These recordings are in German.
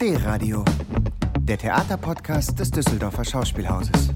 D-Radio, der Theaterpodcast des Düsseldorfer Schauspielhauses.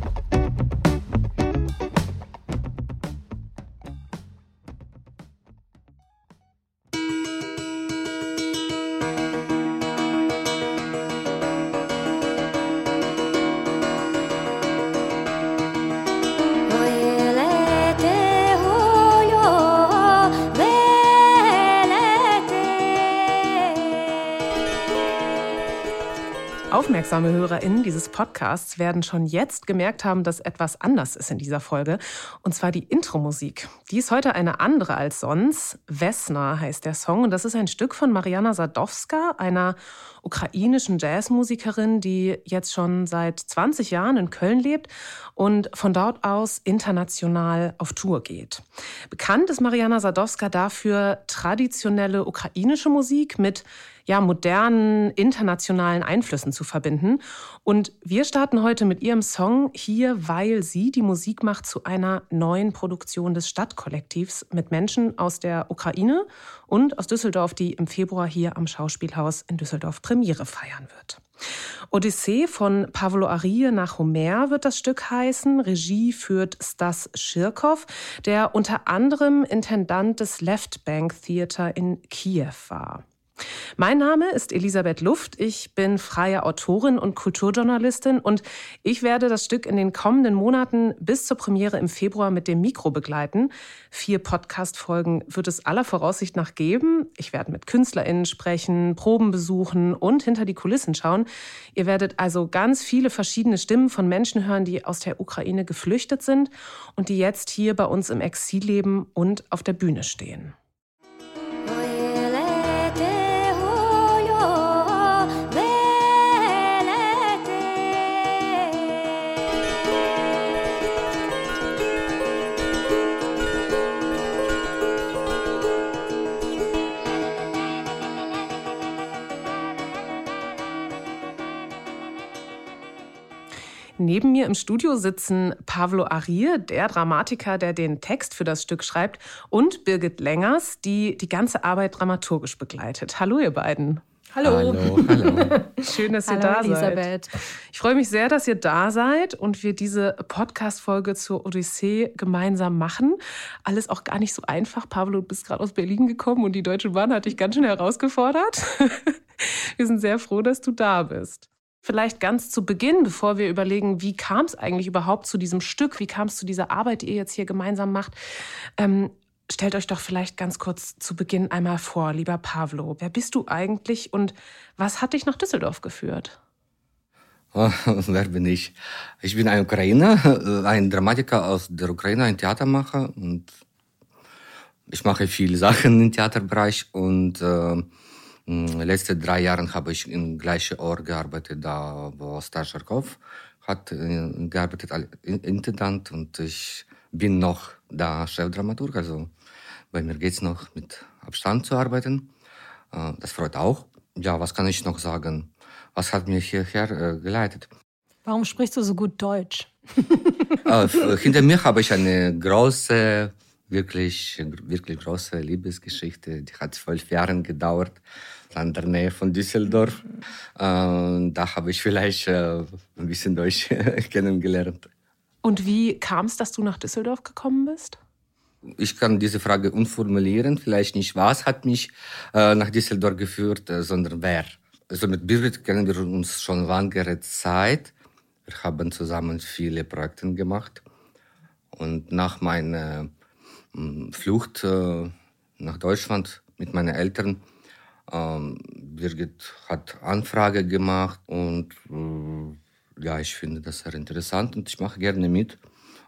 Aufmerksame HörerInnen dieses Podcasts werden schon jetzt gemerkt haben, dass etwas anders ist in dieser Folge. Und zwar die Intro-Musik. Die ist heute eine andere als sonst. Vesna heißt der Song. Und das ist ein Stück von Mariana Sadowska, einer ukrainischen Jazzmusikerin, die jetzt schon seit 20 Jahren in Köln lebt und von dort aus international auf Tour geht. Bekannt ist Mariana Sadowska dafür, traditionelle ukrainische Musik mit ja, modernen internationalen Einflüssen zu verbinden. Und wir starten heute mit ihrem Song hier, weil sie die Musik macht zu einer neuen Produktion des Stadtkollektivs mit Menschen aus der Ukraine und aus Düsseldorf, die im Februar hier am Schauspielhaus in Düsseldorf Premiere feiern wird. Odyssee von Pavlo Arie nach Homer wird das Stück heißen. Regie führt Stas Schirkow, der unter anderem Intendant des Left Bank Theater in Kiew war. Mein Name ist Elisabeth Luft. Ich bin freie Autorin und Kulturjournalistin und ich werde das Stück in den kommenden Monaten bis zur Premiere im Februar mit dem Mikro begleiten. Vier Podcast-Folgen wird es aller Voraussicht nach geben. Ich werde mit KünstlerInnen sprechen, Proben besuchen und hinter die Kulissen schauen. Ihr werdet also ganz viele verschiedene Stimmen von Menschen hören, die aus der Ukraine geflüchtet sind und die jetzt hier bei uns im Exil leben und auf der Bühne stehen. Neben mir im Studio sitzen Pavlo Arie, der Dramatiker, der den Text für das Stück schreibt, und Birgit Längers, die die ganze Arbeit dramaturgisch begleitet. Hallo, ihr beiden. Hallo. Hallo, hallo. Schön, dass ihr Hallo, da Elisabeth. seid. Ich freue mich sehr, dass ihr da seid und wir diese Podcast-Folge zur Odyssee gemeinsam machen. Alles auch gar nicht so einfach. Pablo, du bist gerade aus Berlin gekommen und die Deutsche Bahn hat dich ganz schön herausgefordert. Wir sind sehr froh, dass du da bist. Vielleicht ganz zu Beginn, bevor wir überlegen, wie kam es eigentlich überhaupt zu diesem Stück, wie kam es zu dieser Arbeit, die ihr jetzt hier gemeinsam macht, ähm, stellt euch doch vielleicht ganz kurz zu Beginn einmal vor, lieber Pavlo. Wer bist du eigentlich und was hat dich nach Düsseldorf geführt? Wer bin ich? Ich bin ein Ukrainer, ein Dramatiker aus der Ukraine, ein Theatermacher und ich mache viele Sachen im Theaterbereich und äh, letzte drei Jahre habe ich im gleichen Ort gearbeitet, da wo Stascherkov hat äh, gearbeitet als Intendant und ich bin noch da Chefdramaturg, also bei mir geht's noch mit Abstand zu arbeiten. Äh, das freut auch. Ja, was kann ich noch sagen? Was hat mich hierher äh, geleitet? Warum sprichst du so gut Deutsch? äh, hinter mir habe ich eine große, wirklich, wirklich große Liebesgeschichte. Die hat zwölf Jahre gedauert, in der Nähe von Düsseldorf. Äh, da habe ich vielleicht äh, ein bisschen Deutsch kennengelernt. Und wie kam es, dass du nach Düsseldorf gekommen bist? Ich kann diese Frage umformulieren. Vielleicht nicht, was hat mich äh, nach Düsseldorf geführt, äh, sondern wer. Also mit Birgit kennen wir uns schon längere Zeit. Wir haben zusammen viele Projekte gemacht. Und nach meiner Flucht äh, nach Deutschland mit meinen Eltern, ähm, Birgit hat Anfrage gemacht und äh, ja, ich finde das sehr interessant und ich mache gerne mit.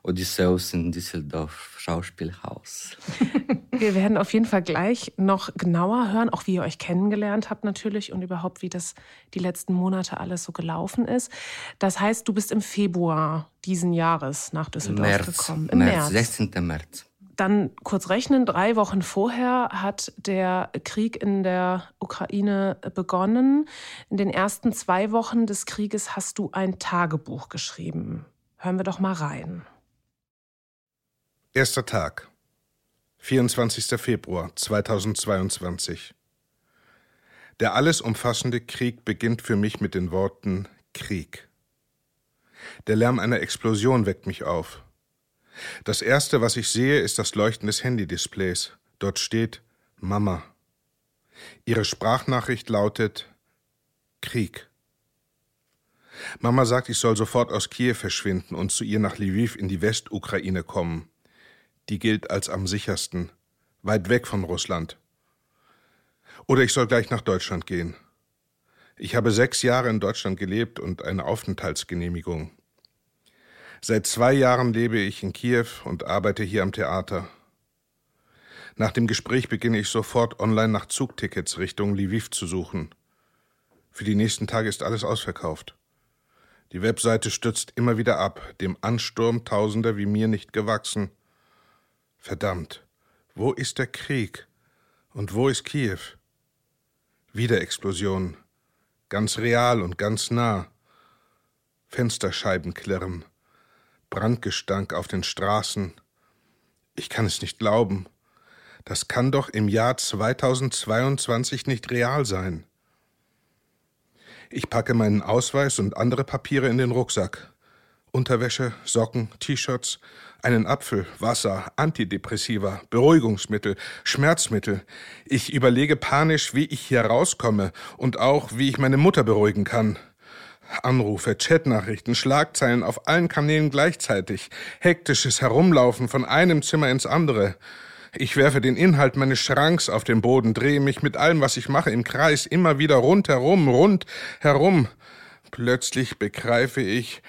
Odysseus in Düsseldorf Schauspielhaus. Wir werden auf jeden Fall gleich noch genauer hören, auch wie ihr euch kennengelernt habt natürlich und überhaupt, wie das die letzten Monate alles so gelaufen ist. Das heißt, du bist im Februar diesen Jahres nach Düsseldorf März, gekommen. Im März, 16. März. Dann kurz rechnen, drei Wochen vorher hat der Krieg in der Ukraine begonnen. In den ersten zwei Wochen des Krieges hast du ein Tagebuch geschrieben. Hören wir doch mal rein. Erster Tag. 24. Februar 2022. Der alles umfassende Krieg beginnt für mich mit den Worten Krieg. Der Lärm einer Explosion weckt mich auf. Das erste, was ich sehe, ist das Leuchten des Handy-Displays. Dort steht Mama. Ihre Sprachnachricht lautet Krieg. Mama sagt, ich soll sofort aus Kiew verschwinden und zu ihr nach Lviv in die Westukraine kommen. Die gilt als am sichersten, weit weg von Russland. Oder ich soll gleich nach Deutschland gehen. Ich habe sechs Jahre in Deutschland gelebt und eine Aufenthaltsgenehmigung. Seit zwei Jahren lebe ich in Kiew und arbeite hier am Theater. Nach dem Gespräch beginne ich sofort online nach Zugtickets Richtung Lviv zu suchen. Für die nächsten Tage ist alles ausverkauft. Die Webseite stürzt immer wieder ab, dem Ansturm Tausender wie mir nicht gewachsen. Verdammt, wo ist der Krieg? Und wo ist Kiew? Wieder Explosionen. Ganz real und ganz nah. Fensterscheiben klirren. Brandgestank auf den Straßen. Ich kann es nicht glauben. Das kann doch im Jahr 2022 nicht real sein. Ich packe meinen Ausweis und andere Papiere in den Rucksack. Unterwäsche, Socken, T-Shirts, einen Apfel, Wasser, Antidepressiva, Beruhigungsmittel, Schmerzmittel. Ich überlege panisch, wie ich hier rauskomme und auch, wie ich meine Mutter beruhigen kann. Anrufe, Chatnachrichten, Schlagzeilen auf allen Kanälen gleichzeitig, hektisches Herumlaufen von einem Zimmer ins andere. Ich werfe den Inhalt meines Schranks auf den Boden, drehe mich mit allem, was ich mache, im Kreis immer wieder rundherum, rundherum. Plötzlich begreife ich,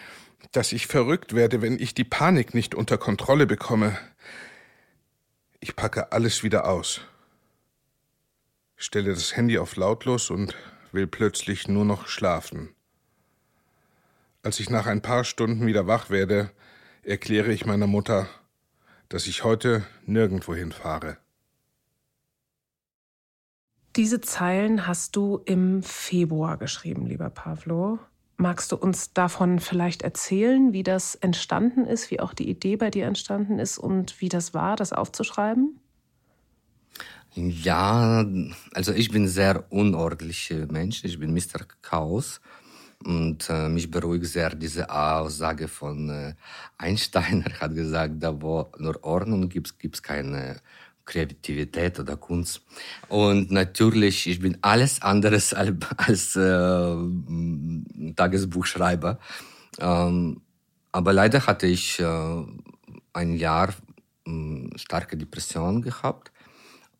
dass ich verrückt werde, wenn ich die Panik nicht unter Kontrolle bekomme. Ich packe alles wieder aus, stelle das Handy auf lautlos und will plötzlich nur noch schlafen. Als ich nach ein paar Stunden wieder wach werde, erkläre ich meiner Mutter, dass ich heute nirgendwohin fahre. Diese Zeilen hast du im Februar geschrieben, lieber Pavlo. Magst du uns davon vielleicht erzählen, wie das entstanden ist, wie auch die Idee bei dir entstanden ist und wie das war, das aufzuschreiben? Ja, also ich bin sehr unordentlicher Mensch. Ich bin Mr. Chaos. Und äh, mich beruhigt sehr diese Aussage von äh, Einstein. Er hat gesagt, da wo nur Ordnung gibt, gibt es keine Kreativität oder Kunst. Und natürlich, ich bin alles anderes als, als äh, Tagesbuchschreiber. Ähm, aber leider hatte ich äh, ein Jahr äh, starke Depression gehabt.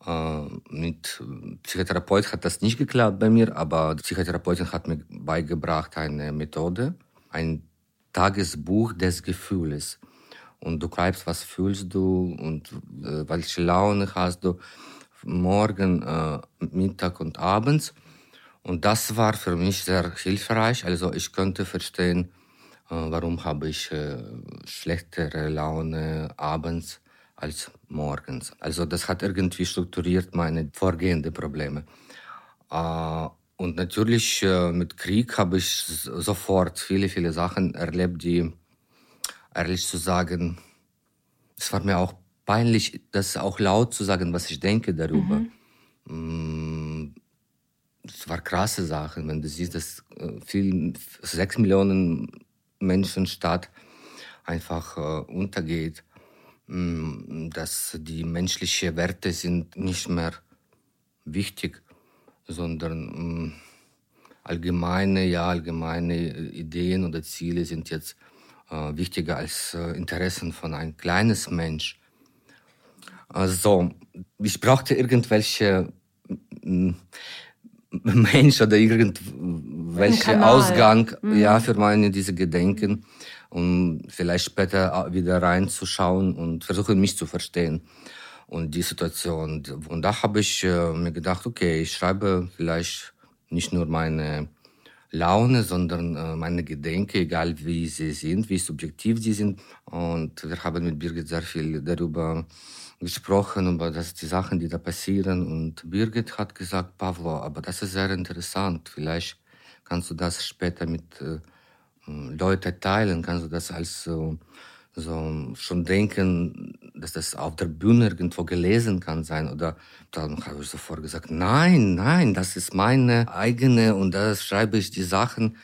Äh, mit Psychotherapeut hat das nicht geklappt bei mir, aber die Psychotherapeutin hat mir beigebracht eine Methode, ein Tagesbuch des Gefühls und du schreibst, was fühlst du und äh, welche Laune hast du morgen, äh, Mittag und abends. Und das war für mich sehr hilfreich. Also ich konnte verstehen, äh, warum habe ich schlechtere Laune abends als morgens. Also das hat irgendwie strukturiert meine vorgehenden Probleme. Äh, und natürlich äh, mit Krieg habe ich sofort viele, viele Sachen erlebt, die ehrlich zu sagen, es war mir auch peinlich, das auch laut zu sagen, was ich denke darüber. Mhm. Es war krasse Sachen, wenn du siehst, dass äh, viel, sechs Millionen Menschen Stadt einfach untergeht, mm, dass die menschlichen Werte sind nicht mehr wichtig, sondern mm, allgemeine, ja, allgemeine Ideen oder Ziele sind jetzt äh, wichtiger als äh, Interessen von ein kleines Mensch. Also ich brauchte irgendwelche Mensch oder irgendwelche Ausgang mhm. ja für meine diese Gedenken um vielleicht später wieder reinzuschauen und versuchen mich zu verstehen und die Situation und da habe ich äh, mir gedacht okay ich schreibe vielleicht nicht nur meine Laune, sondern äh, meine Gedenken, egal wie sie sind, wie subjektiv sie sind. Und wir haben mit Birgit sehr viel darüber gesprochen, über das, die Sachen, die da passieren. Und Birgit hat gesagt, Pavlo, aber das ist sehr interessant. Vielleicht kannst du das später mit äh, Leuten teilen, kannst du das als so, so schon denken, dass das auf der Bühne irgendwo gelesen kann sein. Oder dann habe ich sofort gesagt, nein, nein, das ist meine eigene und da schreibe ich die Sachen,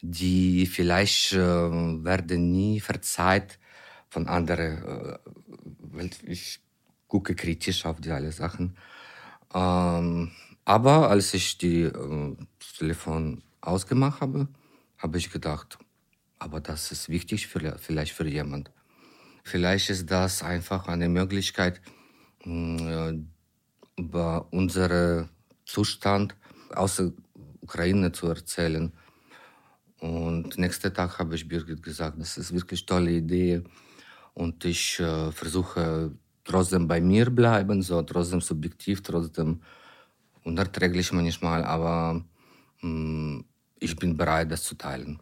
die vielleicht äh, werden nie verzeiht von anderen. Äh, weil ich gucke kritisch auf die alle Sachen. Ähm, aber als ich die, äh, das Telefon ausgemacht habe, habe ich gedacht, aber das ist wichtig für, vielleicht für jemand. Vielleicht ist das einfach eine Möglichkeit, äh, über unseren Zustand aus der Ukraine zu erzählen. Und nächsten Tag habe ich Birgit gesagt, das ist wirklich eine tolle Idee. Und ich äh, versuche trotzdem bei mir bleiben, so trotzdem subjektiv, trotzdem unerträglich manchmal, aber mh, mm, ich bin bereit, das zu teilen.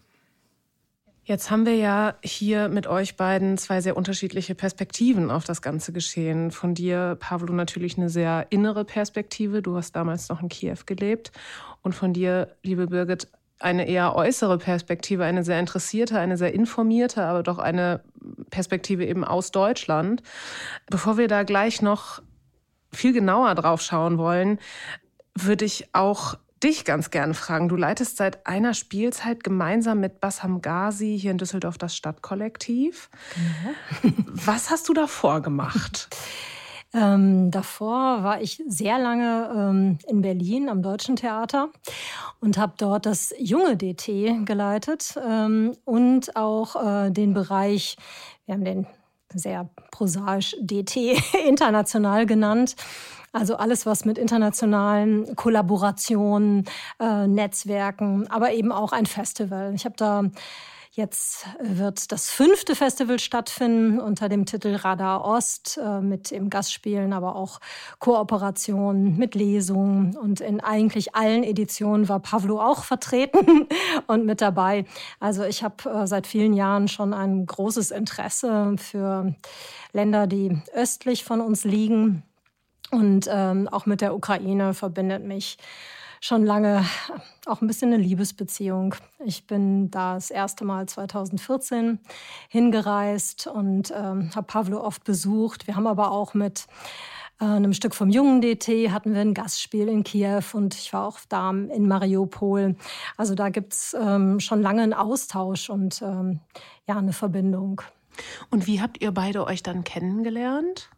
Jetzt haben wir ja hier mit euch beiden zwei sehr unterschiedliche Perspektiven auf das ganze Geschehen. Von dir, Pavlo, natürlich eine sehr innere Perspektive. Du hast damals noch in Kiew gelebt. Und von dir, liebe Birgit, eine eher äußere Perspektive, eine sehr interessierte, eine sehr informierte, aber doch eine Perspektive eben aus Deutschland. Bevor wir da gleich noch viel genauer drauf schauen wollen, würde ich auch dich ganz gerne fragen. Du leitest seit einer Spielzeit gemeinsam mit Bassam Ghazi hier in Düsseldorf das Stadtkollektiv. Genau. Was hast du davor gemacht? Ähm, davor war ich sehr lange ähm, in Berlin am Deutschen Theater und habe dort das junge DT geleitet ähm, und auch äh, den Bereich, wir haben den sehr prosaisch DT international genannt. Also alles, was mit internationalen Kollaborationen, äh, Netzwerken, aber eben auch ein Festival. Ich habe da Jetzt wird das fünfte Festival stattfinden unter dem Titel Radar Ost äh, mit im Gastspielen, aber auch Kooperationen mit Lesungen. Und in eigentlich allen Editionen war Pavlo auch vertreten und mit dabei. Also ich habe äh, seit vielen Jahren schon ein großes Interesse für Länder, die östlich von uns liegen. Und ähm, auch mit der Ukraine verbindet mich schon lange auch ein bisschen eine Liebesbeziehung. Ich bin da das erste Mal 2014 hingereist und ähm, habe Pavlo oft besucht. Wir haben aber auch mit äh, einem Stück vom jungen DT hatten wir ein Gastspiel in Kiew und ich war auch da in Mariupol. Also da gibt's ähm, schon lange einen Austausch und ähm, ja, eine Verbindung. Und wie habt ihr beide euch dann kennengelernt?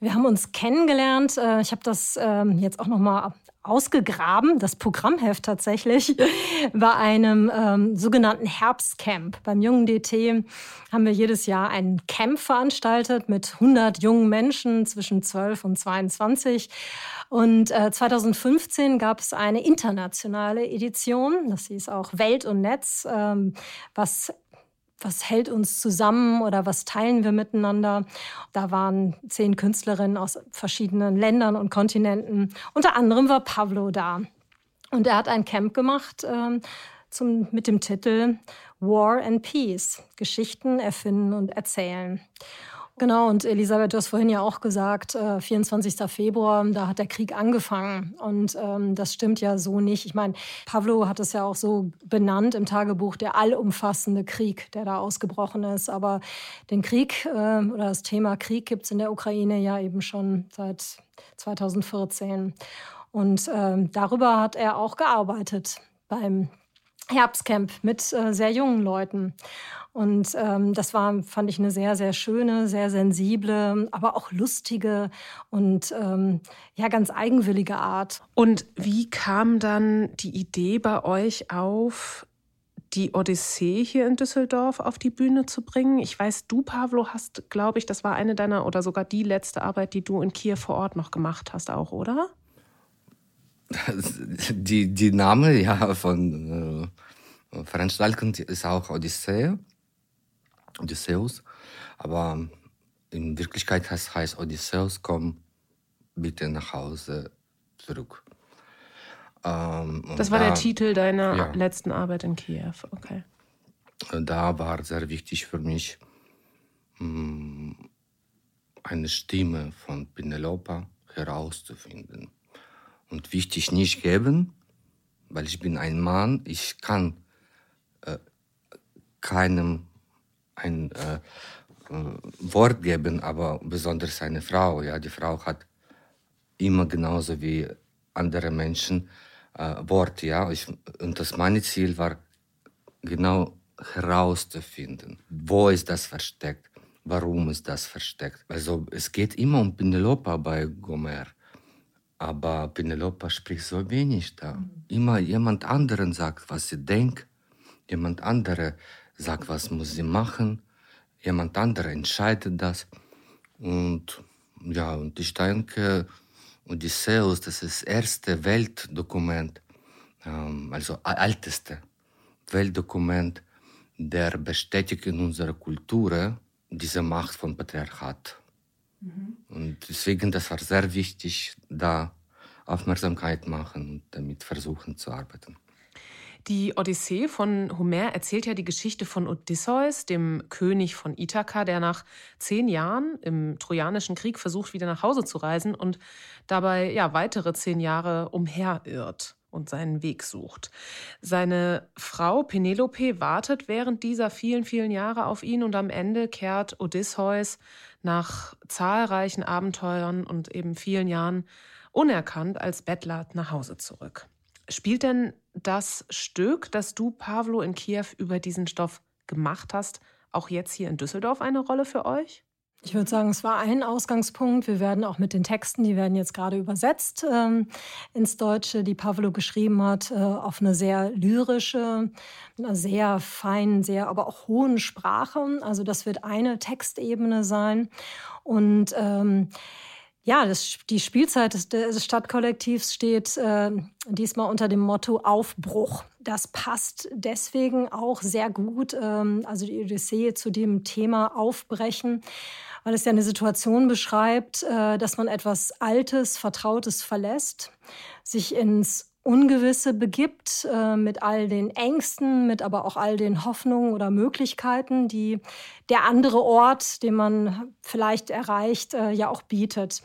Wir haben uns kennengelernt. Äh, ich habe das ähm, jetzt auch noch mal ausgegraben, das Programmheft tatsächlich, bei einem ähm, sogenannten Herbstcamp. Beim jungen DT haben wir jedes Jahr ein Camp veranstaltet mit 100 jungen Menschen zwischen 12 und 22. Und äh, 2015 gab es eine internationale Edition, das hieß auch Welt und Netz, ähm, was was hält uns zusammen oder was teilen wir miteinander. Da waren zehn Künstlerinnen aus verschiedenen Ländern und Kontinenten. Unter anderem war Pablo da. Und er hat ein Camp gemacht ähm, zum, mit dem Titel War and Peace, Geschichten erfinden und erzählen. Genau, und Elisabeth, du hast vorhin ja auch gesagt, äh, 24. Februar, da hat der Krieg angefangen. Und ähm, das stimmt ja so nicht. Ich meine, Pavlo hat es ja auch so benannt im Tagebuch, der allumfassende Krieg, der da ausgebrochen ist. Aber den Krieg äh, oder das Thema Krieg gibt es in der Ukraine ja eben schon seit 2014. Und äh, darüber hat er auch gearbeitet beim Herbstcamp mit äh, sehr jungen Leuten. Und ähm, das war, fand ich, eine sehr, sehr schöne, sehr sensible, aber auch lustige und ähm, ja, ganz eigenwillige Art. Und wie kam dann die Idee bei euch auf, die Odyssee hier in Düsseldorf auf die Bühne zu bringen? Ich weiß, du, Pavlo, hast, glaube ich, das war eine deiner oder sogar die letzte Arbeit, die du in Kiew vor Ort noch gemacht hast, auch, oder? Die, die Name ja, von äh, Veranstaltung ist auch Odyssee. Odysseus. Aber in Wirklichkeit heißt, heißt Odysseus, komm bitte nach Hause zurück. Ähm, das war da, der Titel deiner ja. letzten Arbeit in Kiew, okay. Da war sehr wichtig für mich, mm, eine Stimme von Penelope herauszufinden. Und wichtig nicht geben, weil ich bin ein Mann, ich kann äh, keinem ein, äh, Wort geben, aber besonders seine Frau. Ja, die Frau hat immer genauso wie andere Menschen äh, Wort. Ja, ich, und das meine Ziel war genau herauszufinden, wo ist das versteckt, warum ist das versteckt. Also es geht immer um Penelope bei Gomer, aber Penelope spricht so wenig da. Mhm. Immer jemand anderen sagt, was sie denkt, jemand andere sagt, was muss sie machen, jemand andere entscheidet das. Und ja, und ich denke, Odysseus, das ist das erste Weltdokument, ähm, also älteste Weltdokument, der bestätigt in unserer Kultur diese Macht von Patriarchat. Mhm. Und deswegen, das war sehr wichtig, da Aufmerksamkeit machen und damit versuchen zu arbeiten. Die Odyssee von Homer erzählt ja die Geschichte von Odysseus, dem König von Ithaka, der nach zehn Jahren im Trojanischen Krieg versucht, wieder nach Hause zu reisen und dabei ja weitere zehn Jahre umherirrt und seinen Weg sucht. Seine Frau Penelope wartet während dieser vielen, vielen Jahre auf ihn und am Ende kehrt Odysseus nach zahlreichen Abenteuern und eben vielen Jahren unerkannt als Bettler nach Hause zurück. Spielt denn das Stück, das du, Pavlo, in Kiew über diesen Stoff gemacht hast, auch jetzt hier in Düsseldorf eine Rolle für euch? Ich würde sagen, es war ein Ausgangspunkt. Wir werden auch mit den Texten, die werden jetzt gerade übersetzt ähm, ins Deutsche, die Pavlo geschrieben hat, äh, auf eine sehr lyrische, eine sehr feinen, sehr aber auch hohen Sprache. Also das wird eine Textebene sein. Und ähm, ja, das, die Spielzeit des, des Stadtkollektivs steht äh, diesmal unter dem Motto Aufbruch. Das passt deswegen auch sehr gut, ähm, also die Odyssee zu dem Thema Aufbrechen, weil es ja eine Situation beschreibt, äh, dass man etwas Altes, Vertrautes verlässt, sich ins Ungewisse begibt, äh, mit all den Ängsten, mit aber auch all den Hoffnungen oder Möglichkeiten, die der andere Ort, den man vielleicht erreicht, äh, ja auch bietet.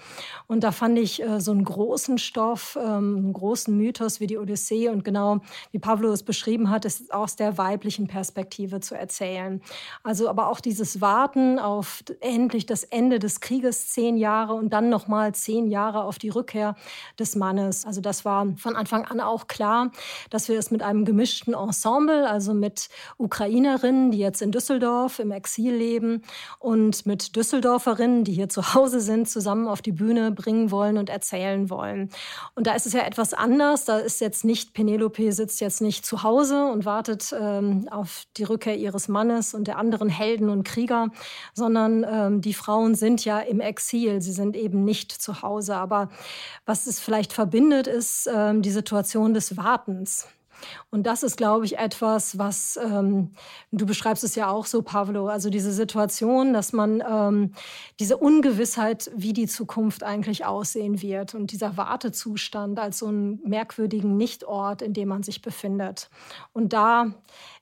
Und da fand ich äh, so einen großen Stoff, ähm, einen großen Mythos wie die Odyssee und genau wie Pavlo es beschrieben hat, ist aus der weiblichen Perspektive zu erzählen. Also aber auch dieses Warten auf endlich das Ende des Krieges, zehn Jahre und dann nochmal zehn Jahre auf die Rückkehr des Mannes. Also das war von Anfang an auch klar, dass wir es mit einem gemischten Ensemble, also mit Ukrainerinnen, die jetzt in Düsseldorf im Exil leben und mit Düsseldorferinnen, die hier zu Hause sind, zusammen auf die Bühne bringen wollen und erzählen wollen. Und da ist es ja etwas anders. Da ist jetzt nicht, Penelope sitzt jetzt nicht zu Hause und wartet ähm, auf die Rückkehr ihres Mannes und der anderen Helden und Krieger, sondern ähm, die Frauen sind ja im Exil. Sie sind eben nicht zu Hause. Aber was es vielleicht verbindet, ist ähm, die Situation des Wartens. Und das ist, glaube ich, etwas, was ähm, du beschreibst es ja auch so, Pavlo, also diese Situation, dass man ähm, diese Ungewissheit, wie die Zukunft eigentlich aussehen wird und dieser Wartezustand als so einen merkwürdigen Nichtort, in dem man sich befindet. Und da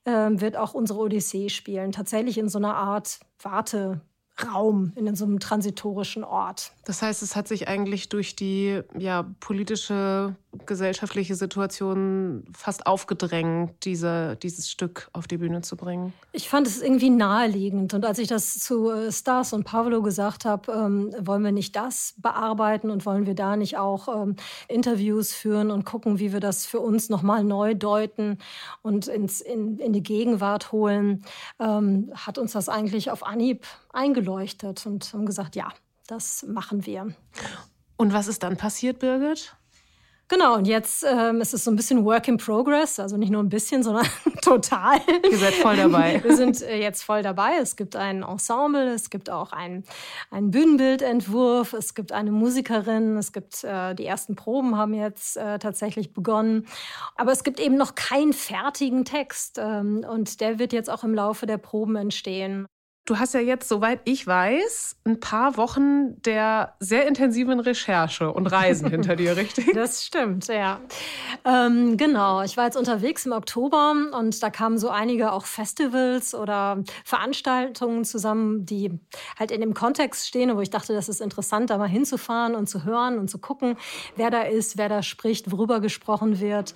ähm, wird auch unsere Odyssee spielen, tatsächlich in so einer Art Warte. Raum, in so einem transitorischen Ort. Das heißt, es hat sich eigentlich durch die ja, politische gesellschaftliche Situation fast aufgedrängt, diese, dieses Stück auf die Bühne zu bringen? Ich fand es irgendwie naheliegend. Und als ich das zu äh, Stars und Pavlo gesagt habe, ähm, wollen wir nicht das bearbeiten und wollen wir da nicht auch ähm, Interviews führen und gucken, wie wir das für uns nochmal neu deuten und ins, in, in die Gegenwart holen, ähm, hat uns das eigentlich auf Anhieb eingeleuchtet und haben gesagt, ja, das machen wir. Und was ist dann passiert, Birgit? Genau, und jetzt ähm, ist es so ein bisschen Work in Progress, also nicht nur ein bisschen, sondern total. Ihr seid voll dabei. Wir sind äh, jetzt voll dabei. Es gibt ein Ensemble, es gibt auch einen, einen Bühnenbildentwurf, es gibt eine Musikerin, es gibt äh, die ersten Proben haben jetzt äh, tatsächlich begonnen. Aber es gibt eben noch keinen fertigen Text ähm, und der wird jetzt auch im Laufe der Proben entstehen. Du hast ja jetzt, soweit ich weiß, ein paar Wochen der sehr intensiven Recherche und Reisen hinter dir, richtig? Das stimmt, ja. Ähm, genau, ich war jetzt unterwegs im Oktober und da kamen so einige auch Festivals oder Veranstaltungen zusammen, die halt in dem Kontext stehen, wo ich dachte, das ist interessant, da mal hinzufahren und zu hören und zu gucken, wer da ist, wer da spricht, worüber gesprochen wird.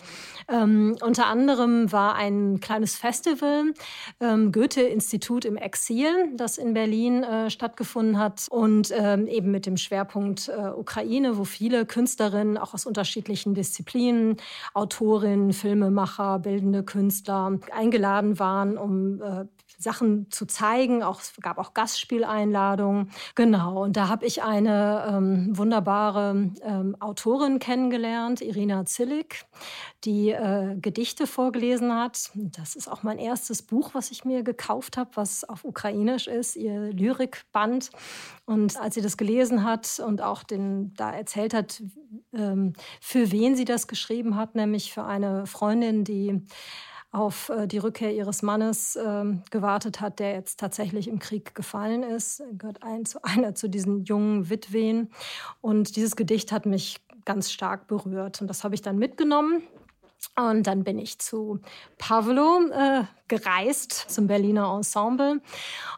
Ähm, unter anderem war ein kleines Festival, ähm, Goethe-Institut im Exil, das in Berlin äh, stattgefunden hat und ähm, eben mit dem Schwerpunkt äh, Ukraine, wo viele Künstlerinnen auch aus unterschiedlichen Disziplinen, Autorinnen, Filmemacher, bildende Künstler eingeladen waren, um äh, Sachen zu zeigen. Auch, es gab auch Gastspieleinladungen. Genau, und da habe ich eine ähm, wunderbare ähm, Autorin kennengelernt, Irina Zillik, die äh, Gedichte vorgelesen hat. Das ist auch mein erstes Buch, was ich mir gekauft habe, was auf Ukrainisch ist, ihr Lyrikband. Und als sie das gelesen hat und auch den, da erzählt hat, ähm, für wen sie das geschrieben hat, nämlich für eine Freundin, die auf äh, die Rückkehr ihres Mannes ähm, gewartet hat, der jetzt tatsächlich im Krieg gefallen ist. Er gehört ein, zu einer zu diesen jungen Witwen. Und dieses Gedicht hat mich ganz stark berührt. Und das habe ich dann mitgenommen. Und dann bin ich zu Pavlo äh, gereist, zum Berliner Ensemble.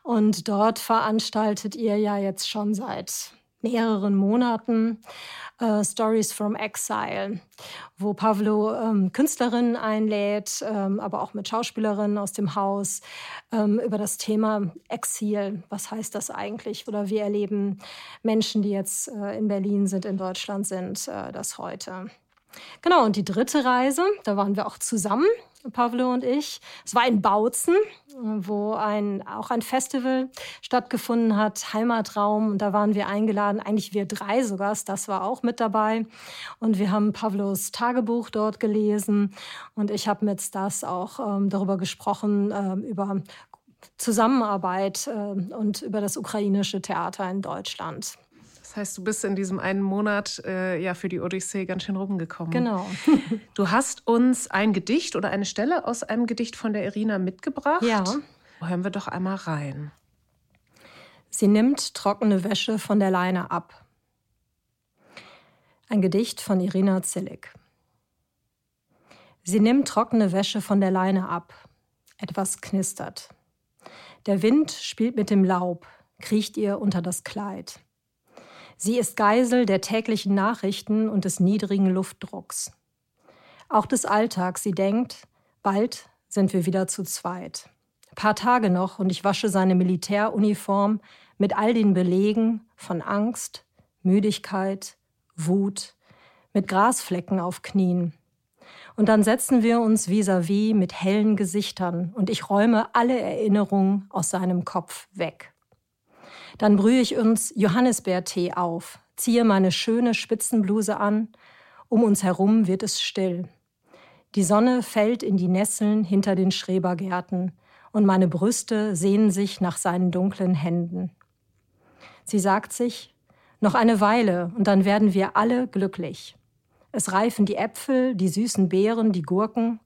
Und dort veranstaltet ihr ja jetzt schon seit mehreren Monaten äh, Stories from Exile, wo Pavlo ähm, Künstlerinnen einlädt, ähm, aber auch mit Schauspielerinnen aus dem Haus ähm, über das Thema Exil. Was heißt das eigentlich? Oder wie erleben Menschen, die jetzt äh, in Berlin sind, in Deutschland sind, äh, das heute? Genau, und die dritte Reise, da waren wir auch zusammen Pavlo und ich. Es war in Bautzen, wo ein, auch ein Festival stattgefunden hat, Heimatraum. Und da waren wir eingeladen, eigentlich wir drei sogar, das war auch mit dabei. Und wir haben Pavlos Tagebuch dort gelesen. Und ich habe mit Stas auch ähm, darüber gesprochen, ähm, über Zusammenarbeit äh, und über das ukrainische Theater in Deutschland. Das heißt, du bist in diesem einen Monat äh, ja für die Odyssee ganz schön rumgekommen. Genau. du hast uns ein Gedicht oder eine Stelle aus einem Gedicht von der Irina mitgebracht. Ja. Hören wir doch einmal rein. Sie nimmt trockene Wäsche von der Leine ab. Ein Gedicht von Irina Zillig. Sie nimmt trockene Wäsche von der Leine ab. Etwas knistert. Der Wind spielt mit dem Laub, kriecht ihr unter das Kleid. Sie ist Geisel der täglichen Nachrichten und des niedrigen Luftdrucks. Auch des Alltags, sie denkt, bald sind wir wieder zu zweit. Paar Tage noch und ich wasche seine Militäruniform mit all den Belegen von Angst, Müdigkeit, Wut, mit Grasflecken auf Knien. Und dann setzen wir uns vis-à-vis -vis mit hellen Gesichtern und ich räume alle Erinnerungen aus seinem Kopf weg. Dann brühe ich uns Johannisbeertee auf, ziehe meine schöne Spitzenbluse an. Um uns herum wird es still. Die Sonne fällt in die Nesseln hinter den Schrebergärten und meine Brüste sehnen sich nach seinen dunklen Händen. Sie sagt sich, noch eine Weile und dann werden wir alle glücklich. Es reifen die Äpfel, die süßen Beeren, die Gurken.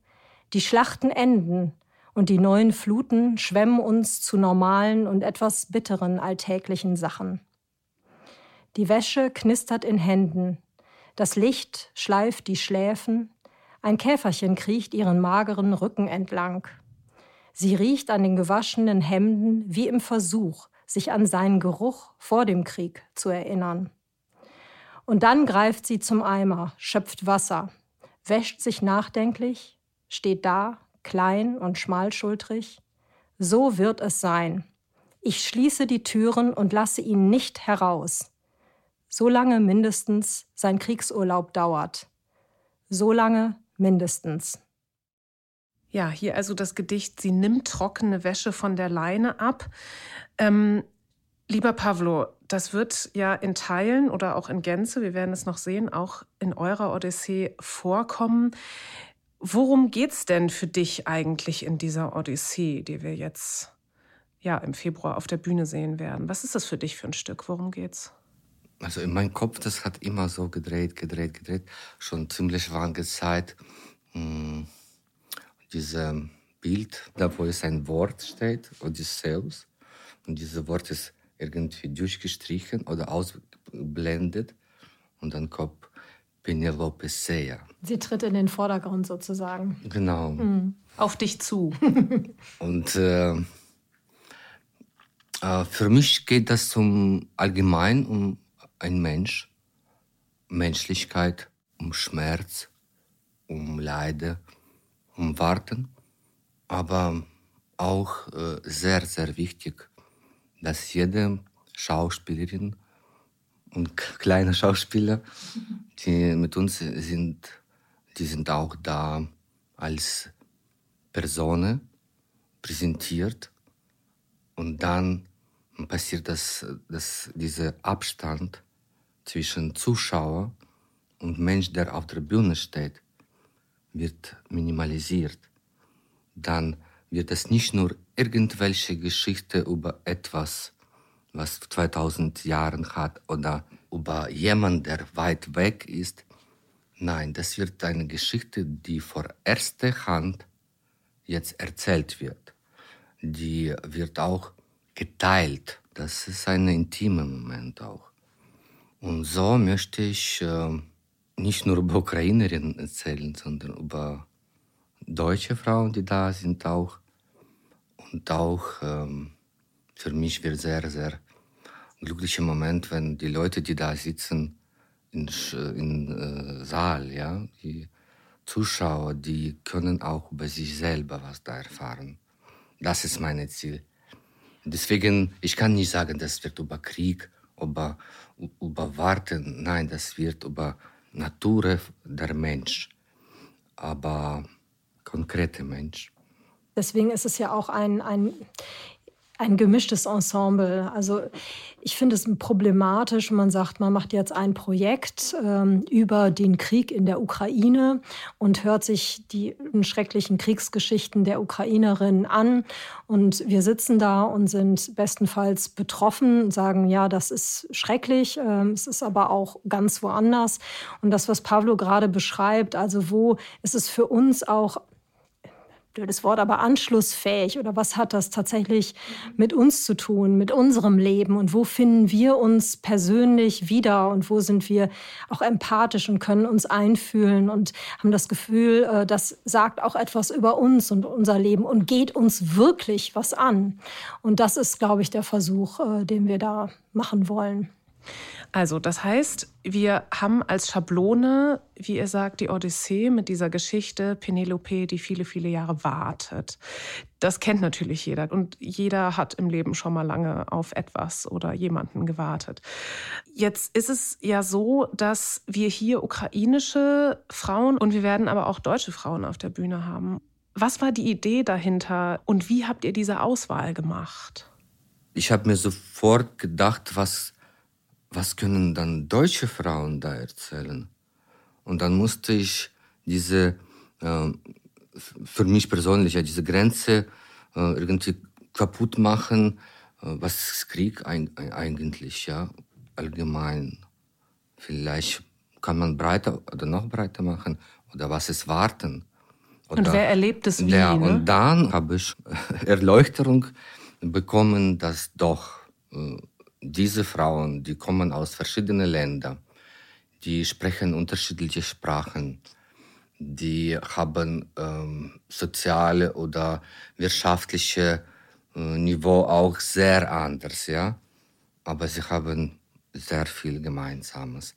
Die Schlachten enden und die neuen Fluten schwemmen uns zu normalen und etwas bitteren alltäglichen Sachen. Die Wäsche knistert in Händen, das Licht schleift die Schläfen, ein Käferchen kriecht ihren mageren Rücken entlang. Sie riecht an den gewaschenen Hemden wie im Versuch, sich an seinen Geruch vor dem Krieg zu erinnern. Und dann greift sie zum Eimer, schöpft Wasser, wäscht sich nachdenklich, steht da klein und schmalschultrig. So wird es sein. Ich schließe die Türen und lasse ihn nicht heraus. So lange mindestens sein Kriegsurlaub dauert. So lange mindestens. Ja, hier also das Gedicht Sie nimmt trockene Wäsche von der Leine ab. Ähm, lieber Pavlo, das wird ja in Teilen oder auch in Gänze, wir werden es noch sehen, auch in eurer Odyssee vorkommen. Worum geht's denn für dich eigentlich in dieser Odyssee, die wir jetzt ja im Februar auf der Bühne sehen werden? Was ist das für dich für ein Stück? Worum geht's? Also in meinem Kopf, das hat immer so gedreht, gedreht, gedreht. Schon ziemlich lange Zeit. Hm, dieses Bild, da wo es ein Wort steht, Odysseus. Und dieses Wort ist irgendwie durchgestrichen oder ausblendet. Und dann kommt Penelope Seja. Sie tritt in den Vordergrund sozusagen. Genau. Mhm. Auf dich zu. Und äh, äh, für mich geht das um allgemein um ein Mensch, Menschlichkeit, um Schmerz, um Leide, um Warten, aber auch äh, sehr, sehr wichtig dass jede Schauspielerin und kleine Schauspieler, die mit uns sind, die sind auch da als Person präsentiert und dann passiert das, dass dieser Abstand zwischen Zuschauer und Mensch, der auf der Bühne steht, wird minimalisiert. Dann wird es nicht nur irgendwelche Geschichte über etwas, was 2000 Jahre hat oder über jemanden, der weit weg ist. Nein, das wird eine Geschichte, die vor erster Hand jetzt erzählt wird. Die wird auch geteilt. Das ist ein intimer Moment auch. Und so möchte ich äh, nicht nur über Ukrainerinnen erzählen, sondern über deutsche Frauen, die da sind auch. Und auch ähm, für mich wird sehr, sehr glücklicher Moment, wenn die Leute, die da sitzen, in, in äh, Saal, ja, die Zuschauer, die können auch über sich selber was da erfahren. Das ist mein Ziel. Deswegen, ich kann nicht sagen, das wird über Krieg, über, über Warten. Nein, das wird über Natur der Mensch, aber konkrete Mensch. Deswegen ist es ja auch ein, ein ein gemischtes Ensemble. Also ich finde es problematisch, man sagt, man macht jetzt ein Projekt ähm, über den Krieg in der Ukraine und hört sich die schrecklichen Kriegsgeschichten der Ukrainerinnen an. Und wir sitzen da und sind bestenfalls betroffen, sagen, ja, das ist schrecklich, ähm, es ist aber auch ganz woanders. Und das, was Pablo gerade beschreibt, also wo ist es für uns auch blödes Wort, aber anschlussfähig oder was hat das tatsächlich mit uns zu tun, mit unserem Leben und wo finden wir uns persönlich wieder und wo sind wir auch empathisch und können uns einfühlen und haben das Gefühl, äh, das sagt auch etwas über uns und unser Leben und geht uns wirklich was an. Und das ist, glaube ich, der Versuch, äh, den wir da machen wollen. Also, das heißt, wir haben als Schablone, wie ihr sagt, die Odyssee mit dieser Geschichte Penelope, die viele, viele Jahre wartet. Das kennt natürlich jeder und jeder hat im Leben schon mal lange auf etwas oder jemanden gewartet. Jetzt ist es ja so, dass wir hier ukrainische Frauen und wir werden aber auch deutsche Frauen auf der Bühne haben. Was war die Idee dahinter und wie habt ihr diese Auswahl gemacht? Ich habe mir sofort gedacht, was was können dann deutsche Frauen da erzählen? Und dann musste ich diese, äh, für mich persönlich, ja, diese Grenze äh, irgendwie kaputt machen. Äh, was ist Krieg ein, eigentlich, ja, allgemein? Vielleicht kann man breiter oder noch breiter machen. Oder was ist Warten? Oder, und wer erlebt es wie? Ja, ne? und dann habe ich Erleuchterung bekommen, dass doch äh, diese Frauen, die kommen aus verschiedenen Ländern, die sprechen unterschiedliche Sprachen, die haben ähm, soziale oder wirtschaftliche äh, Niveau auch sehr anders, ja, aber sie haben sehr viel Gemeinsames.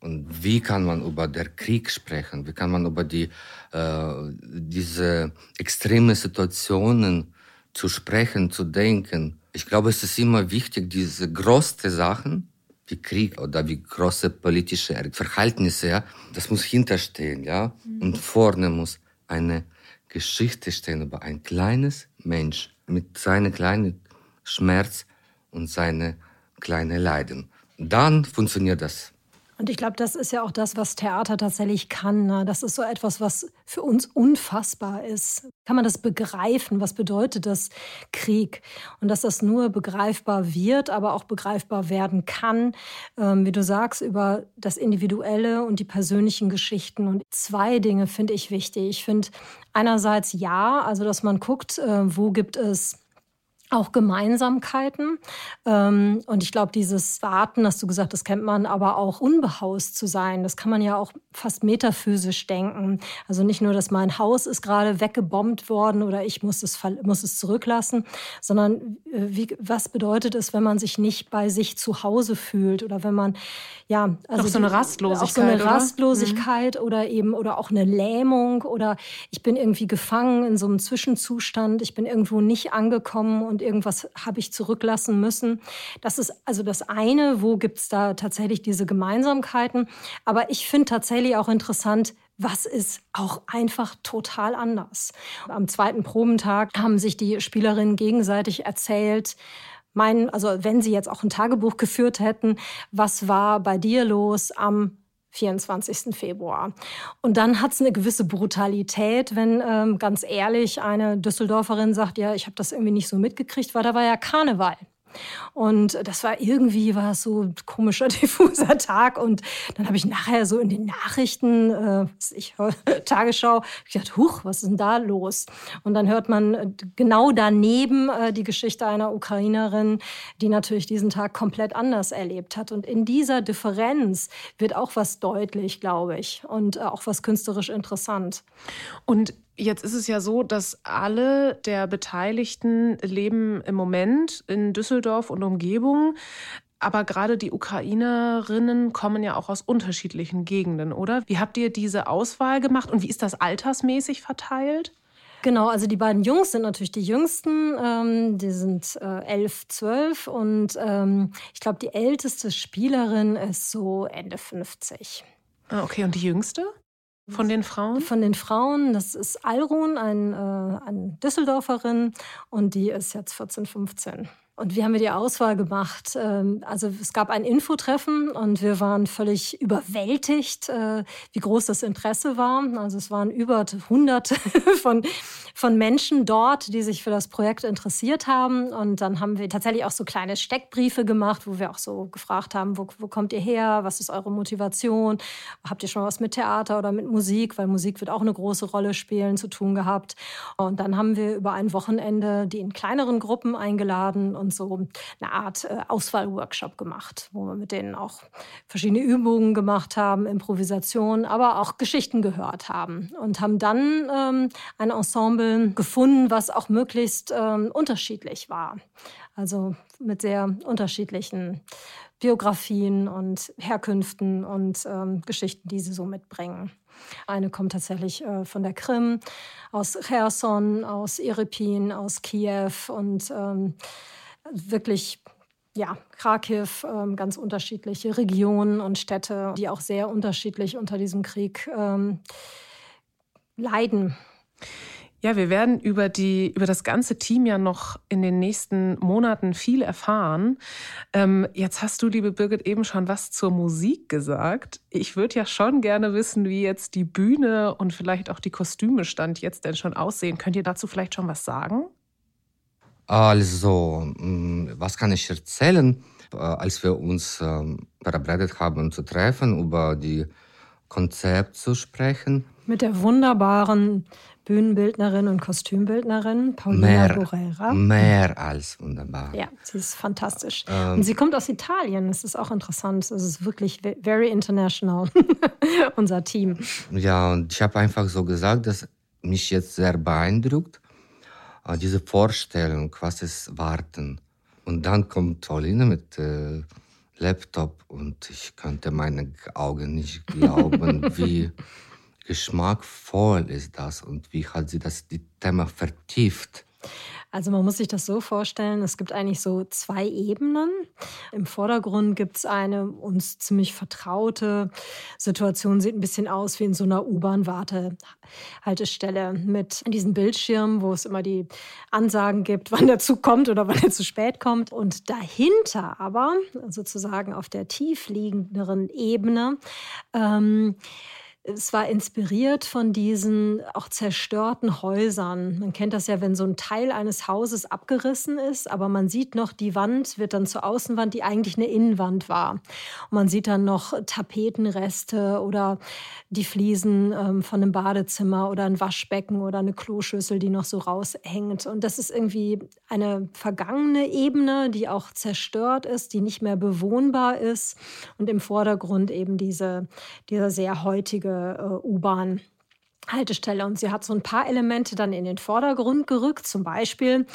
Und wie kann man über den Krieg sprechen? Wie kann man über die, äh, diese extreme Situationen zu sprechen, zu denken? Ich glaube, es ist immer wichtig, diese großen Sachen, wie Krieg oder wie große politische Verhältnisse, ja, das muss hinterstehen, ja. Mhm. Und vorne muss eine Geschichte stehen über ein kleines Mensch mit seinem kleinen Schmerz und seine kleinen Leiden. Dann funktioniert das. Und ich glaube, das ist ja auch das, was Theater tatsächlich kann. Ne? Das ist so etwas, was für uns unfassbar ist. Kann man das begreifen? Was bedeutet das Krieg? Und dass das nur begreifbar wird, aber auch begreifbar werden kann, ähm, wie du sagst, über das Individuelle und die persönlichen Geschichten. Und zwei Dinge finde ich wichtig. Ich finde einerseits ja, also dass man guckt, äh, wo gibt es auch Gemeinsamkeiten. Ähm, und ich glaube, dieses Warten, hast du gesagt, das kennt man, aber auch unbehaust zu sein, das kann man ja auch fast metaphysisch denken. Also nicht nur, dass mein Haus ist gerade weggebombt worden oder ich muss es, muss es zurücklassen, sondern äh, wie, was bedeutet es, wenn man sich nicht bei sich zu Hause fühlt oder wenn man, ja, also. Auch so eine Rastlosigkeit. Auch so eine Rastlosigkeit oder, mhm. oder eben, oder auch eine Lähmung oder ich bin irgendwie gefangen in so einem Zwischenzustand, ich bin irgendwo nicht angekommen und irgendwas habe ich zurücklassen müssen. Das ist also das eine, wo gibt es da tatsächlich diese Gemeinsamkeiten. Aber ich finde tatsächlich auch interessant, was ist auch einfach total anders. Am zweiten Probentag haben sich die Spielerinnen gegenseitig erzählt, mein, also wenn Sie jetzt auch ein Tagebuch geführt hätten, was war bei dir los am 24. Februar. Und dann hat es eine gewisse Brutalität, wenn ähm, ganz ehrlich eine Düsseldorferin sagt, ja, ich habe das irgendwie nicht so mitgekriegt, weil da war ja Karneval. Und das war irgendwie war so ein komischer, diffuser Tag. Und dann habe ich nachher so in den Nachrichten, äh, ich, Tagesschau, gedacht, huch, was ist denn da los? Und dann hört man äh, genau daneben äh, die Geschichte einer Ukrainerin, die natürlich diesen Tag komplett anders erlebt hat. Und in dieser Differenz wird auch was deutlich, glaube ich, und äh, auch was künstlerisch interessant. Und Jetzt ist es ja so, dass alle der Beteiligten leben im Moment in Düsseldorf und Umgebung. Aber gerade die Ukrainerinnen kommen ja auch aus unterschiedlichen Gegenden, oder? Wie habt ihr diese Auswahl gemacht und wie ist das altersmäßig verteilt? Genau, also die beiden Jungs sind natürlich die jüngsten. Ähm, die sind äh, elf, zwölf und ähm, ich glaube, die älteste Spielerin ist so Ende 50. Ah, okay, und die jüngste? Von den Frauen? Von den Frauen, das ist Alrun, ein, äh, eine Düsseldorferin, und die ist jetzt 14, 15. Und wie haben wir die Auswahl gemacht? Ähm, also es gab ein Infotreffen und wir waren völlig überwältigt, äh, wie groß das Interesse war. Also es waren über 100 von, von Menschen dort, die sich für das Projekt interessiert haben. Und dann haben wir tatsächlich auch so kleine Steckbriefe gemacht, wo wir auch so gefragt haben, wo, wo kommt ihr her? Was ist eure Motivation? Habt ihr schon was mit Theater oder mit Musik? Weil Musik wird auch eine große Rolle spielen, zu tun gehabt. Und dann haben wir über ein Wochenende die in kleineren Gruppen eingeladen und so eine Art äh, Auswahlworkshop gemacht, wo wir mit denen auch verschiedene Übungen gemacht haben, Improvisation, aber auch Geschichten gehört haben und haben dann ähm, ein Ensemble gefunden, was auch möglichst ähm, unterschiedlich war. Also mit sehr unterschiedlichen Biografien und Herkünften und ähm, Geschichten, die sie so mitbringen. Eine kommt tatsächlich äh, von der Krim, aus Cherson, aus Irpin, aus Kiew und ähm, wirklich ja, Kharkiv, ähm, ganz unterschiedliche Regionen und Städte, die auch sehr unterschiedlich unter diesem Krieg ähm, leiden. Ja, wir werden über, die, über das ganze Team ja noch in den nächsten Monaten viel erfahren. Ähm, jetzt hast du, liebe Birgit, eben schon was zur Musik gesagt. Ich würde ja schon gerne wissen, wie jetzt die Bühne und vielleicht auch die Kostüme stand jetzt denn schon aussehen. Könnt ihr dazu vielleicht schon was sagen? Also, mm, was kann ich erzählen? Äh, als wir uns ähm, verabredet haben, zu treffen, über die Konzept zu sprechen. Mit der wunderbaren Bühnenbildnerin und Kostümbildnerin Paulina mehr, Borrera. Mehr als wunderbar. Ja, sie ist fantastisch. Ähm, und sie kommt aus Italien. Das ist auch interessant. Es ist wirklich very international, unser Team. Ja, und ich habe einfach so gesagt, dass mich jetzt sehr beeindruckt, diese Vorstellung, was ist Warten. Und dann kommt Pauline mit äh, Laptop und ich konnte meine Augen nicht glauben, wie geschmackvoll ist das und wie hat sie das die Thema vertieft. Also man muss sich das so vorstellen, es gibt eigentlich so zwei Ebenen. Im Vordergrund gibt es eine uns ziemlich vertraute Situation, sieht ein bisschen aus wie in so einer U-Bahn-Wartehaltestelle mit diesen Bildschirmen, wo es immer die Ansagen gibt, wann der Zug kommt oder wann er zu spät kommt. Und dahinter aber, sozusagen auf der tiefliegenderen Ebene, ähm, es war inspiriert von diesen auch zerstörten Häusern. Man kennt das ja, wenn so ein Teil eines Hauses abgerissen ist, aber man sieht noch, die Wand wird dann zur Außenwand, die eigentlich eine Innenwand war. Und man sieht dann noch Tapetenreste oder die Fliesen ähm, von einem Badezimmer oder ein Waschbecken oder eine Kloschüssel, die noch so raushängt. Und das ist irgendwie eine vergangene Ebene, die auch zerstört ist, die nicht mehr bewohnbar ist. Und im Vordergrund eben diese, dieser sehr heutige äh, U-Bahn. Haltestelle und sie hat so ein paar Elemente dann in den Vordergrund gerückt, zum Beispiel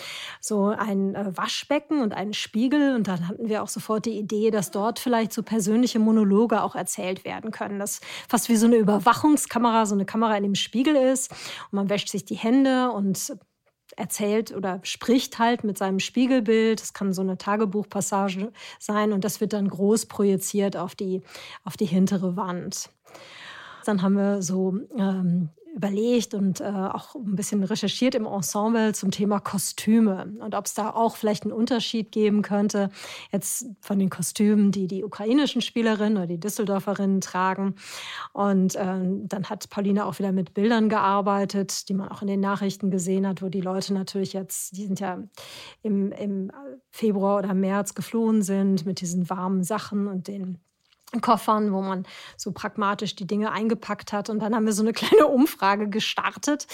so ein äh, Waschbecken und einen Spiegel und dann hatten wir auch sofort die Idee, dass dort vielleicht so persönliche Monologe auch erzählt werden können, dass fast wie so eine Überwachungskamera, so eine Kamera in dem Spiegel ist und man wäscht sich die Hände und erzählt oder spricht halt mit seinem Spiegelbild. Das kann so eine Tagebuchpassage sein und das wird dann groß projiziert auf die, auf die hintere Wand. Dann haben wir so ähm, überlegt und äh, auch ein bisschen recherchiert im Ensemble zum Thema Kostüme und ob es da auch vielleicht einen Unterschied geben könnte, jetzt von den Kostümen, die die ukrainischen Spielerinnen oder die Düsseldorferinnen tragen. Und äh, dann hat Pauline auch wieder mit Bildern gearbeitet, die man auch in den Nachrichten gesehen hat, wo die Leute natürlich jetzt, die sind ja im, im Februar oder März geflohen sind mit diesen warmen Sachen und den Koffern, wo man so pragmatisch die Dinge eingepackt hat. Und dann haben wir so eine kleine Umfrage gestartet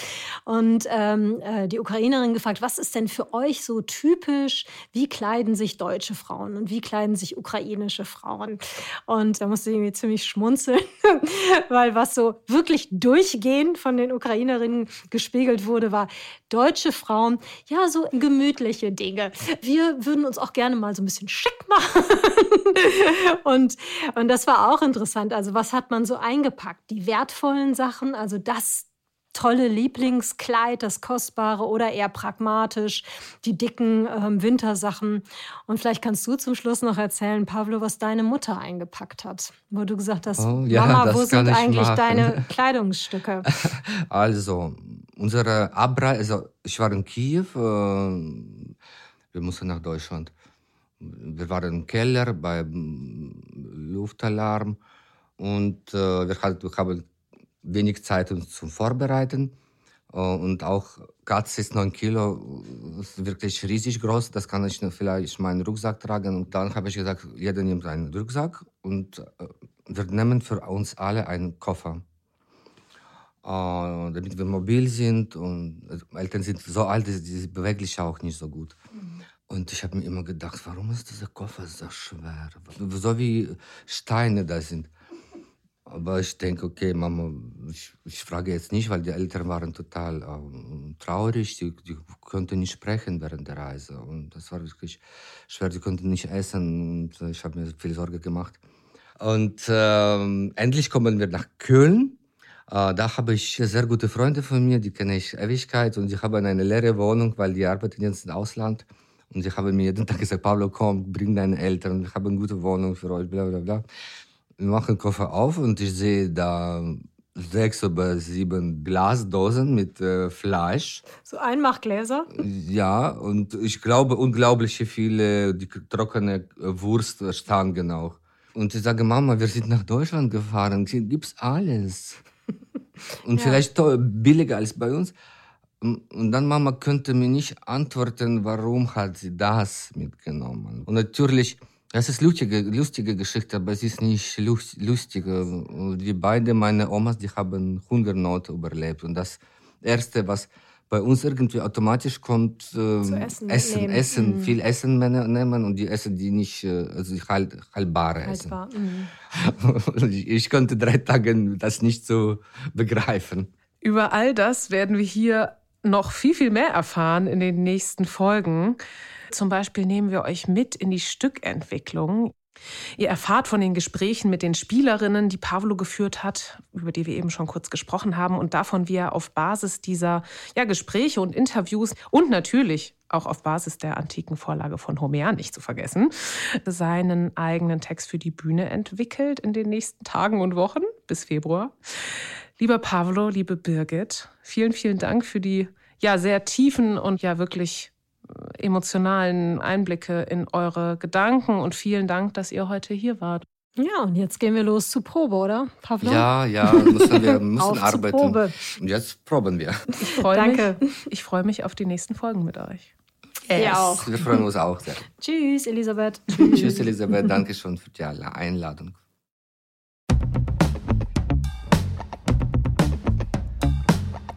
und ähm, äh, die Ukrainerin gefragt, was ist denn für euch so typisch? Wie kleiden sich deutsche Frauen und wie kleiden sich ukrainische Frauen? Und da musste ich irgendwie ziemlich schmunzeln, weil was so wirklich durchgehend von den Ukrainerinnen gespiegelt wurde, war deutsche Frauen, ja, so gemütliche Dinge. Wir würden uns auch gerne mal so ein bisschen schick machen. und, und und das war auch interessant. Also was hat man so eingepackt? Die wertvollen Sachen, also das tolle Lieblingskleid, das kostbare oder eher pragmatisch, die dicken ähm, Wintersachen. Und vielleicht kannst du zum Schluss noch erzählen, Pavlo, was deine Mutter eingepackt hat, wo du gesagt hast, oh, ja, Mama, wo sind eigentlich machen. deine Kleidungsstücke? Also, unsere Abreise, also ich war in Kiew, äh, wir mussten nach Deutschland wir waren im Keller beim Luftalarm und äh, wir, halt, wir haben wenig Zeit uns zum Vorbereiten. Äh, und auch Katze ist 9 Kilo, ist wirklich riesig groß. Das kann ich vielleicht meinen Rucksack tragen. Und dann habe ich gesagt, jeder nimmt einen Rucksack und äh, wir nehmen für uns alle einen Koffer. Äh, damit wir mobil sind und äh, Eltern sind so alt, sind beweglich auch nicht so gut. Mhm. Und ich habe mir immer gedacht, warum ist dieser Koffer so schwer? So wie Steine da sind. Aber ich denke, okay, Mama, ich, ich frage jetzt nicht, weil die Eltern waren total äh, traurig. Die, die konnten nicht sprechen während der Reise. Und das war wirklich schwer. Die konnten nicht essen. Und ich habe mir viel Sorge gemacht. Und äh, endlich kommen wir nach Köln. Äh, da habe ich sehr gute Freunde von mir, die kenne ich Ewigkeit. Und die haben eine leere Wohnung, weil die arbeiten jetzt im Ausland. Und ich habe mir jeden Tag gesagt, Pablo, komm, bring deine Eltern, wir haben eine gute Wohnung für euch, bla bla bla. Wir machen den Koffer auf und ich sehe da sechs oder sieben Glasdosen mit äh, Fleisch. So Einmachgläser? Ja, und ich glaube, unglaublich viele die trockene Wurststangen auch. Und ich sage, Mama, wir sind nach Deutschland gefahren, hier gibt's alles. Und ja. vielleicht billiger als bei uns. Und dann Mama könnte mir nicht antworten, warum hat sie das mitgenommen. Und natürlich, das ist lustige, lustige Geschichte, aber es ist nicht lustige. Die beiden meine Omas, die haben Hungernot überlebt. Und das Erste, was bei uns irgendwie automatisch kommt, äh, essen, essen, essen mhm. viel Essen nehmen und die essen die nicht, äh, also halt, haltbare Haltbar. essen. Mhm. ich, ich konnte drei Tage das nicht so begreifen. Über all das werden wir hier noch viel, viel mehr erfahren in den nächsten Folgen. Zum Beispiel nehmen wir euch mit in die Stückentwicklung. Ihr erfahrt von den Gesprächen mit den Spielerinnen, die Pavlo geführt hat, über die wir eben schon kurz gesprochen haben, und davon, wie er auf Basis dieser ja, Gespräche und Interviews und natürlich auch auf Basis der antiken Vorlage von Homer, nicht zu vergessen, seinen eigenen Text für die Bühne entwickelt in den nächsten Tagen und Wochen bis Februar. Lieber Pavlo, liebe Birgit, vielen, vielen Dank für die ja sehr tiefen und ja wirklich äh, emotionalen Einblicke in eure Gedanken und vielen Dank, dass ihr heute hier wart. Ja, und jetzt gehen wir los zur Probe, oder, Pavlo? Ja, ja, müssen wir müssen arbeiten. Probe. Und jetzt proben wir. Ich freue Danke. Mich, ich freue mich auf die nächsten Folgen mit euch. Yes. Ja, auch. Wir freuen uns auch sehr. Tschüss, Elisabeth. Tschüss, Elisabeth. Danke schon für die Einladung.